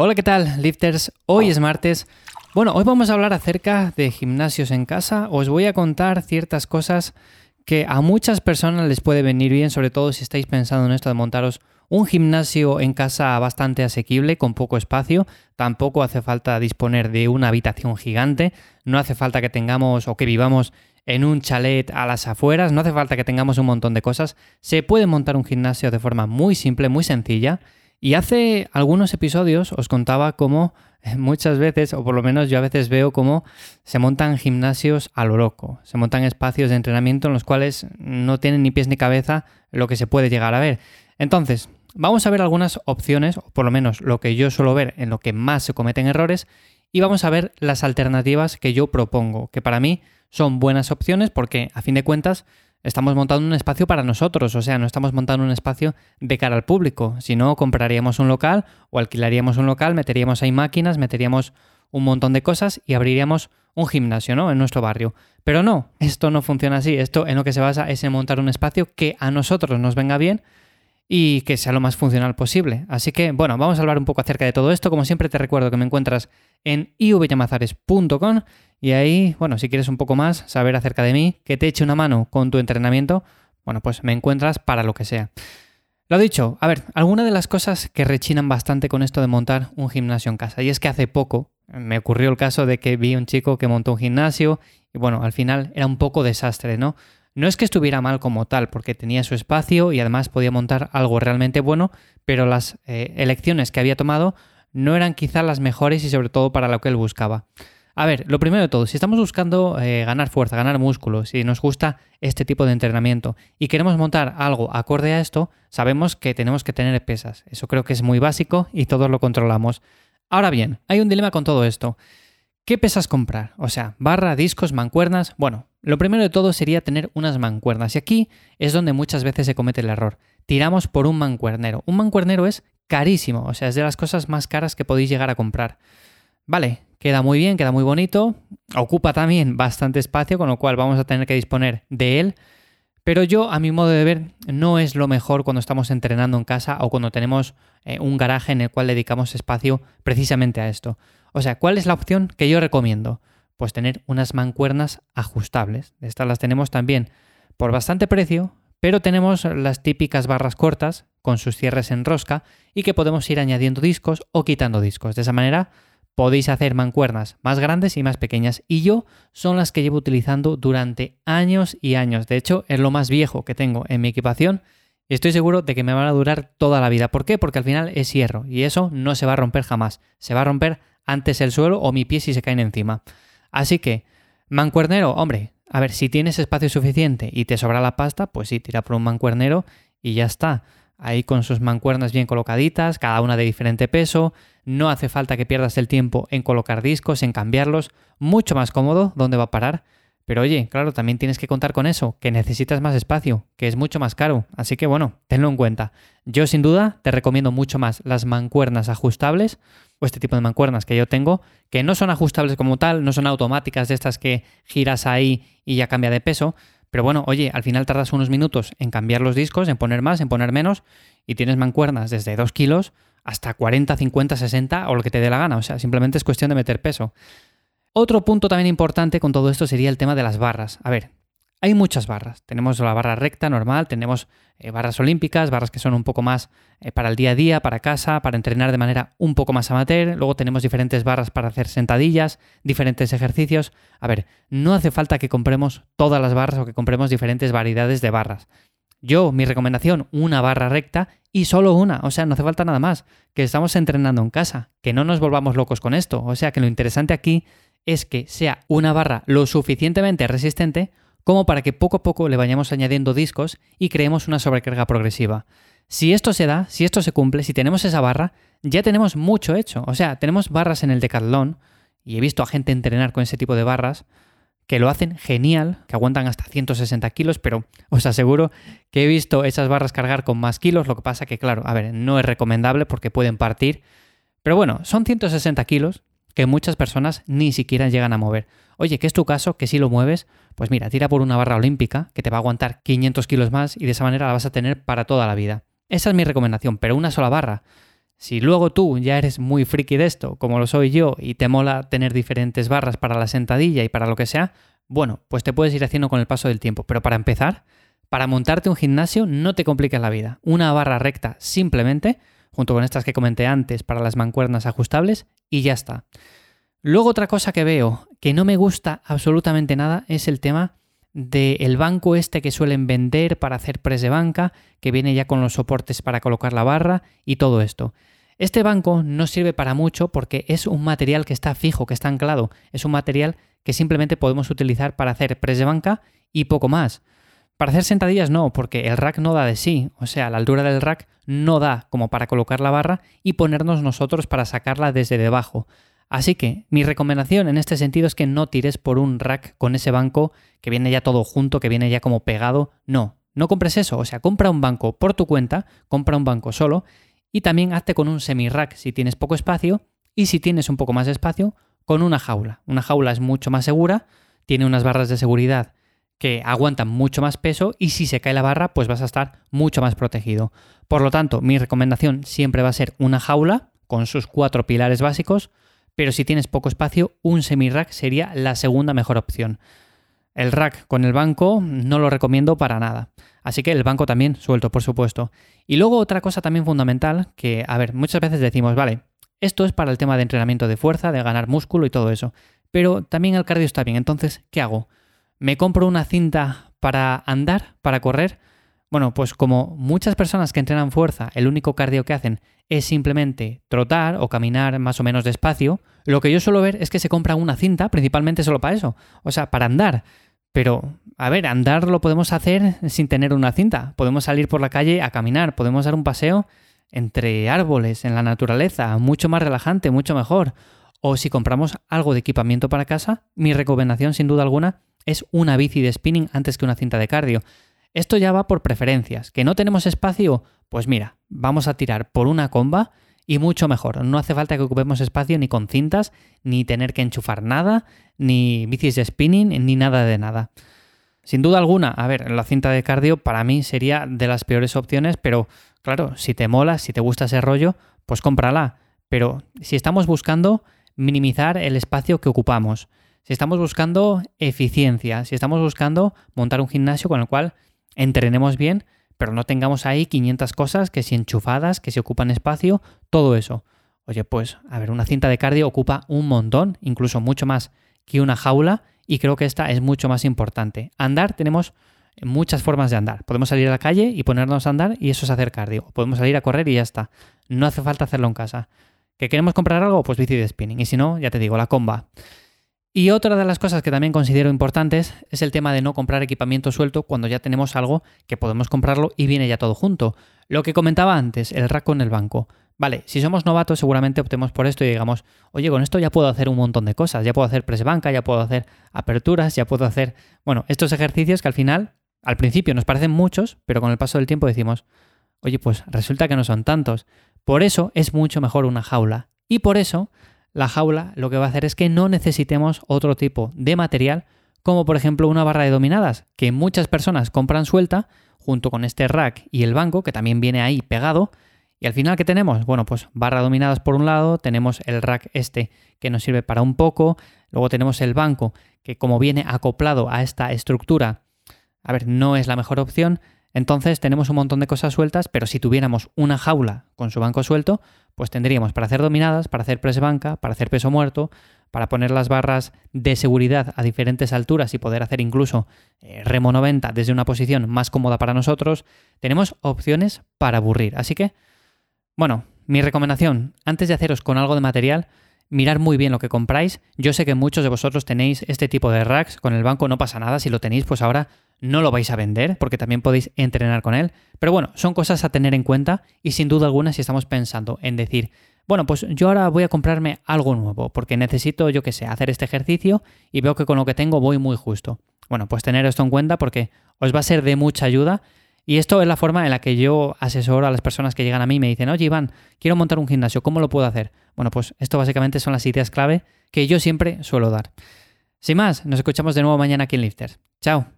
Hola, ¿qué tal, lifters? Hoy es martes. Bueno, hoy vamos a hablar acerca de gimnasios en casa. Os voy a contar ciertas cosas que a muchas personas les puede venir bien, sobre todo si estáis pensando en esto de montaros un gimnasio en casa bastante asequible, con poco espacio. Tampoco hace falta disponer de una habitación gigante. No hace falta que tengamos o que vivamos en un chalet a las afueras. No hace falta que tengamos un montón de cosas. Se puede montar un gimnasio de forma muy simple, muy sencilla. Y hace algunos episodios os contaba cómo eh, muchas veces, o por lo menos yo a veces veo cómo se montan gimnasios a lo loco, se montan espacios de entrenamiento en los cuales no tienen ni pies ni cabeza lo que se puede llegar a ver. Entonces, vamos a ver algunas opciones, o por lo menos lo que yo suelo ver en lo que más se cometen errores, y vamos a ver las alternativas que yo propongo, que para mí son buenas opciones porque a fin de cuentas estamos montando un espacio para nosotros, o sea, no estamos montando un espacio de cara al público. Si no, compraríamos un local o alquilaríamos un local, meteríamos ahí máquinas, meteríamos un montón de cosas y abriríamos un gimnasio, ¿no? En nuestro barrio. Pero no, esto no funciona así. Esto en lo que se basa es en montar un espacio que a nosotros nos venga bien y que sea lo más funcional posible. Así que, bueno, vamos a hablar un poco acerca de todo esto. Como siempre te recuerdo que me encuentras en ivyamazares.com y ahí, bueno, si quieres un poco más saber acerca de mí, que te eche una mano con tu entrenamiento, bueno, pues me encuentras para lo que sea. Lo dicho, a ver, alguna de las cosas que rechinan bastante con esto de montar un gimnasio en casa, y es que hace poco me ocurrió el caso de que vi un chico que montó un gimnasio y bueno, al final era un poco desastre, ¿no? No es que estuviera mal como tal, porque tenía su espacio y además podía montar algo realmente bueno, pero las eh, elecciones que había tomado no eran quizá las mejores y sobre todo para lo que él buscaba. A ver, lo primero de todo, si estamos buscando eh, ganar fuerza, ganar músculo, si nos gusta este tipo de entrenamiento y queremos montar algo acorde a esto, sabemos que tenemos que tener pesas. Eso creo que es muy básico y todos lo controlamos. Ahora bien, hay un dilema con todo esto. ¿Qué pesas comprar? O sea, barra, discos, mancuernas. Bueno, lo primero de todo sería tener unas mancuernas. Y aquí es donde muchas veces se comete el error. Tiramos por un mancuernero. Un mancuernero es carísimo, o sea, es de las cosas más caras que podéis llegar a comprar. Vale, queda muy bien, queda muy bonito, ocupa también bastante espacio, con lo cual vamos a tener que disponer de él. Pero yo, a mi modo de ver, no es lo mejor cuando estamos entrenando en casa o cuando tenemos eh, un garaje en el cual dedicamos espacio precisamente a esto. O sea, ¿cuál es la opción que yo recomiendo? Pues tener unas mancuernas ajustables. Estas las tenemos también por bastante precio, pero tenemos las típicas barras cortas con sus cierres en rosca y que podemos ir añadiendo discos o quitando discos. De esa manera podéis hacer mancuernas más grandes y más pequeñas y yo son las que llevo utilizando durante años y años. De hecho, es lo más viejo que tengo en mi equipación y estoy seguro de que me van a durar toda la vida. ¿Por qué? Porque al final es hierro y eso no se va a romper jamás. Se va a romper antes el suelo o mi pie si se caen encima. Así que, mancuernero, hombre, a ver, si tienes espacio suficiente y te sobra la pasta, pues sí, tira por un mancuernero y ya está ahí con sus mancuernas bien colocaditas, cada una de diferente peso, no hace falta que pierdas el tiempo en colocar discos, en cambiarlos, mucho más cómodo, ¿dónde va a parar? Pero oye, claro, también tienes que contar con eso, que necesitas más espacio, que es mucho más caro, así que bueno, tenlo en cuenta. Yo sin duda te recomiendo mucho más las mancuernas ajustables, o este tipo de mancuernas que yo tengo, que no son ajustables como tal, no son automáticas de estas que giras ahí y ya cambia de peso, pero bueno, oye, al final tardas unos minutos en cambiar los discos, en poner más, en poner menos, y tienes mancuernas desde 2 kilos hasta 40, 50, 60 o lo que te dé la gana. O sea, simplemente es cuestión de meter peso. Otro punto también importante con todo esto sería el tema de las barras. A ver, hay muchas barras. Tenemos la barra recta normal, tenemos eh, barras olímpicas, barras que son un poco más eh, para el día a día, para casa, para entrenar de manera un poco más amateur. Luego tenemos diferentes barras para hacer sentadillas, diferentes ejercicios. A ver, no hace falta que compremos todas las barras o que compremos diferentes variedades de barras. Yo, mi recomendación, una barra recta y solo una, o sea, no hace falta nada más, que estamos entrenando en casa, que no nos volvamos locos con esto, o sea, que lo interesante aquí es que sea una barra lo suficientemente resistente como para que poco a poco le vayamos añadiendo discos y creemos una sobrecarga progresiva. Si esto se da, si esto se cumple, si tenemos esa barra, ya tenemos mucho hecho. O sea, tenemos barras en el decathlon, y he visto a gente entrenar con ese tipo de barras, que lo hacen genial, que aguantan hasta 160 kilos, pero os aseguro que he visto esas barras cargar con más kilos, lo que pasa que, claro, a ver, no es recomendable porque pueden partir, pero bueno, son 160 kilos que muchas personas ni siquiera llegan a mover. Oye, ¿qué es tu caso? Que si lo mueves, pues mira, tira por una barra olímpica que te va a aguantar 500 kilos más y de esa manera la vas a tener para toda la vida. Esa es mi recomendación, pero una sola barra. Si luego tú ya eres muy friki de esto, como lo soy yo, y te mola tener diferentes barras para la sentadilla y para lo que sea, bueno, pues te puedes ir haciendo con el paso del tiempo. Pero para empezar, para montarte un gimnasio no te compliques la vida. Una barra recta simplemente, junto con estas que comenté antes para las mancuernas ajustables, y ya está. Luego otra cosa que veo que no me gusta absolutamente nada es el tema del banco este que suelen vender para hacer press de banca, que viene ya con los soportes para colocar la barra y todo esto. Este banco no sirve para mucho porque es un material que está fijo, que está anclado. Es un material que simplemente podemos utilizar para hacer press de banca y poco más. Para hacer sentadillas no, porque el rack no da de sí, o sea, la altura del rack no da como para colocar la barra y ponernos nosotros para sacarla desde debajo. Así que mi recomendación en este sentido es que no tires por un rack con ese banco que viene ya todo junto, que viene ya como pegado. No, no compres eso. O sea, compra un banco por tu cuenta, compra un banco solo y también hazte con un semi-rack si tienes poco espacio y si tienes un poco más de espacio, con una jaula. Una jaula es mucho más segura, tiene unas barras de seguridad que aguantan mucho más peso y si se cae la barra pues vas a estar mucho más protegido. Por lo tanto, mi recomendación siempre va a ser una jaula con sus cuatro pilares básicos, pero si tienes poco espacio, un semi-rack sería la segunda mejor opción. El rack con el banco no lo recomiendo para nada. Así que el banco también suelto, por supuesto. Y luego otra cosa también fundamental, que, a ver, muchas veces decimos, vale, esto es para el tema de entrenamiento de fuerza, de ganar músculo y todo eso. Pero también el cardio está bien. Entonces, ¿qué hago? ¿Me compro una cinta para andar, para correr? Bueno, pues como muchas personas que entrenan fuerza, el único cardio que hacen es simplemente trotar o caminar más o menos despacio, lo que yo suelo ver es que se compra una cinta principalmente solo para eso, o sea, para andar. Pero, a ver, andar lo podemos hacer sin tener una cinta. Podemos salir por la calle a caminar, podemos dar un paseo entre árboles, en la naturaleza, mucho más relajante, mucho mejor. O si compramos algo de equipamiento para casa, mi recomendación sin duda alguna es una bici de spinning antes que una cinta de cardio. Esto ya va por preferencias. ¿Que no tenemos espacio? Pues mira, vamos a tirar por una comba y mucho mejor. No hace falta que ocupemos espacio ni con cintas, ni tener que enchufar nada, ni bicis de spinning, ni nada de nada. Sin duda alguna, a ver, la cinta de cardio para mí sería de las peores opciones, pero claro, si te mola, si te gusta ese rollo, pues cómprala. Pero si estamos buscando minimizar el espacio que ocupamos, si estamos buscando eficiencia, si estamos buscando montar un gimnasio con el cual entrenemos bien, pero no tengamos ahí 500 cosas que si enchufadas, que si ocupan espacio, todo eso. Oye, pues, a ver, una cinta de cardio ocupa un montón, incluso mucho más que una jaula, y creo que esta es mucho más importante. Andar tenemos muchas formas de andar. Podemos salir a la calle y ponernos a andar y eso es hacer cardio. Podemos salir a correr y ya está. No hace falta hacerlo en casa. ¿Que queremos comprar algo? Pues bici de spinning. Y si no, ya te digo, la comba. Y otra de las cosas que también considero importantes es el tema de no comprar equipamiento suelto cuando ya tenemos algo que podemos comprarlo y viene ya todo junto. Lo que comentaba antes, el rack con el banco. Vale, si somos novatos seguramente optemos por esto y digamos, oye, con esto ya puedo hacer un montón de cosas, ya puedo hacer press banca, ya puedo hacer aperturas, ya puedo hacer, bueno, estos ejercicios que al final, al principio nos parecen muchos, pero con el paso del tiempo decimos, oye, pues resulta que no son tantos. Por eso es mucho mejor una jaula. Y por eso la jaula lo que va a hacer es que no necesitemos otro tipo de material, como por ejemplo una barra de dominadas, que muchas personas compran suelta, junto con este rack y el banco, que también viene ahí pegado. Y al final, ¿qué tenemos? Bueno, pues barra dominadas por un lado, tenemos el rack este que nos sirve para un poco, luego tenemos el banco que como viene acoplado a esta estructura, a ver, no es la mejor opción, entonces tenemos un montón de cosas sueltas, pero si tuviéramos una jaula con su banco suelto, pues tendríamos para hacer dominadas, para hacer press banca, para hacer peso muerto, para poner las barras de seguridad a diferentes alturas y poder hacer incluso eh, remo 90 desde una posición más cómoda para nosotros, tenemos opciones para aburrir. Así que, bueno, mi recomendación, antes de haceros con algo de material, mirar muy bien lo que compráis. Yo sé que muchos de vosotros tenéis este tipo de racks, con el banco no pasa nada, si lo tenéis pues ahora no lo vais a vender porque también podéis entrenar con él. Pero bueno, son cosas a tener en cuenta y sin duda alguna si estamos pensando en decir, bueno, pues yo ahora voy a comprarme algo nuevo porque necesito, yo que sé, hacer este ejercicio y veo que con lo que tengo voy muy justo. Bueno, pues tener esto en cuenta porque os va a ser de mucha ayuda y esto es la forma en la que yo asesoro a las personas que llegan a mí y me dicen, oye Iván, quiero montar un gimnasio, ¿cómo lo puedo hacer? Bueno, pues esto básicamente son las ideas clave que yo siempre suelo dar. Sin más, nos escuchamos de nuevo mañana aquí en Lifters. Chao.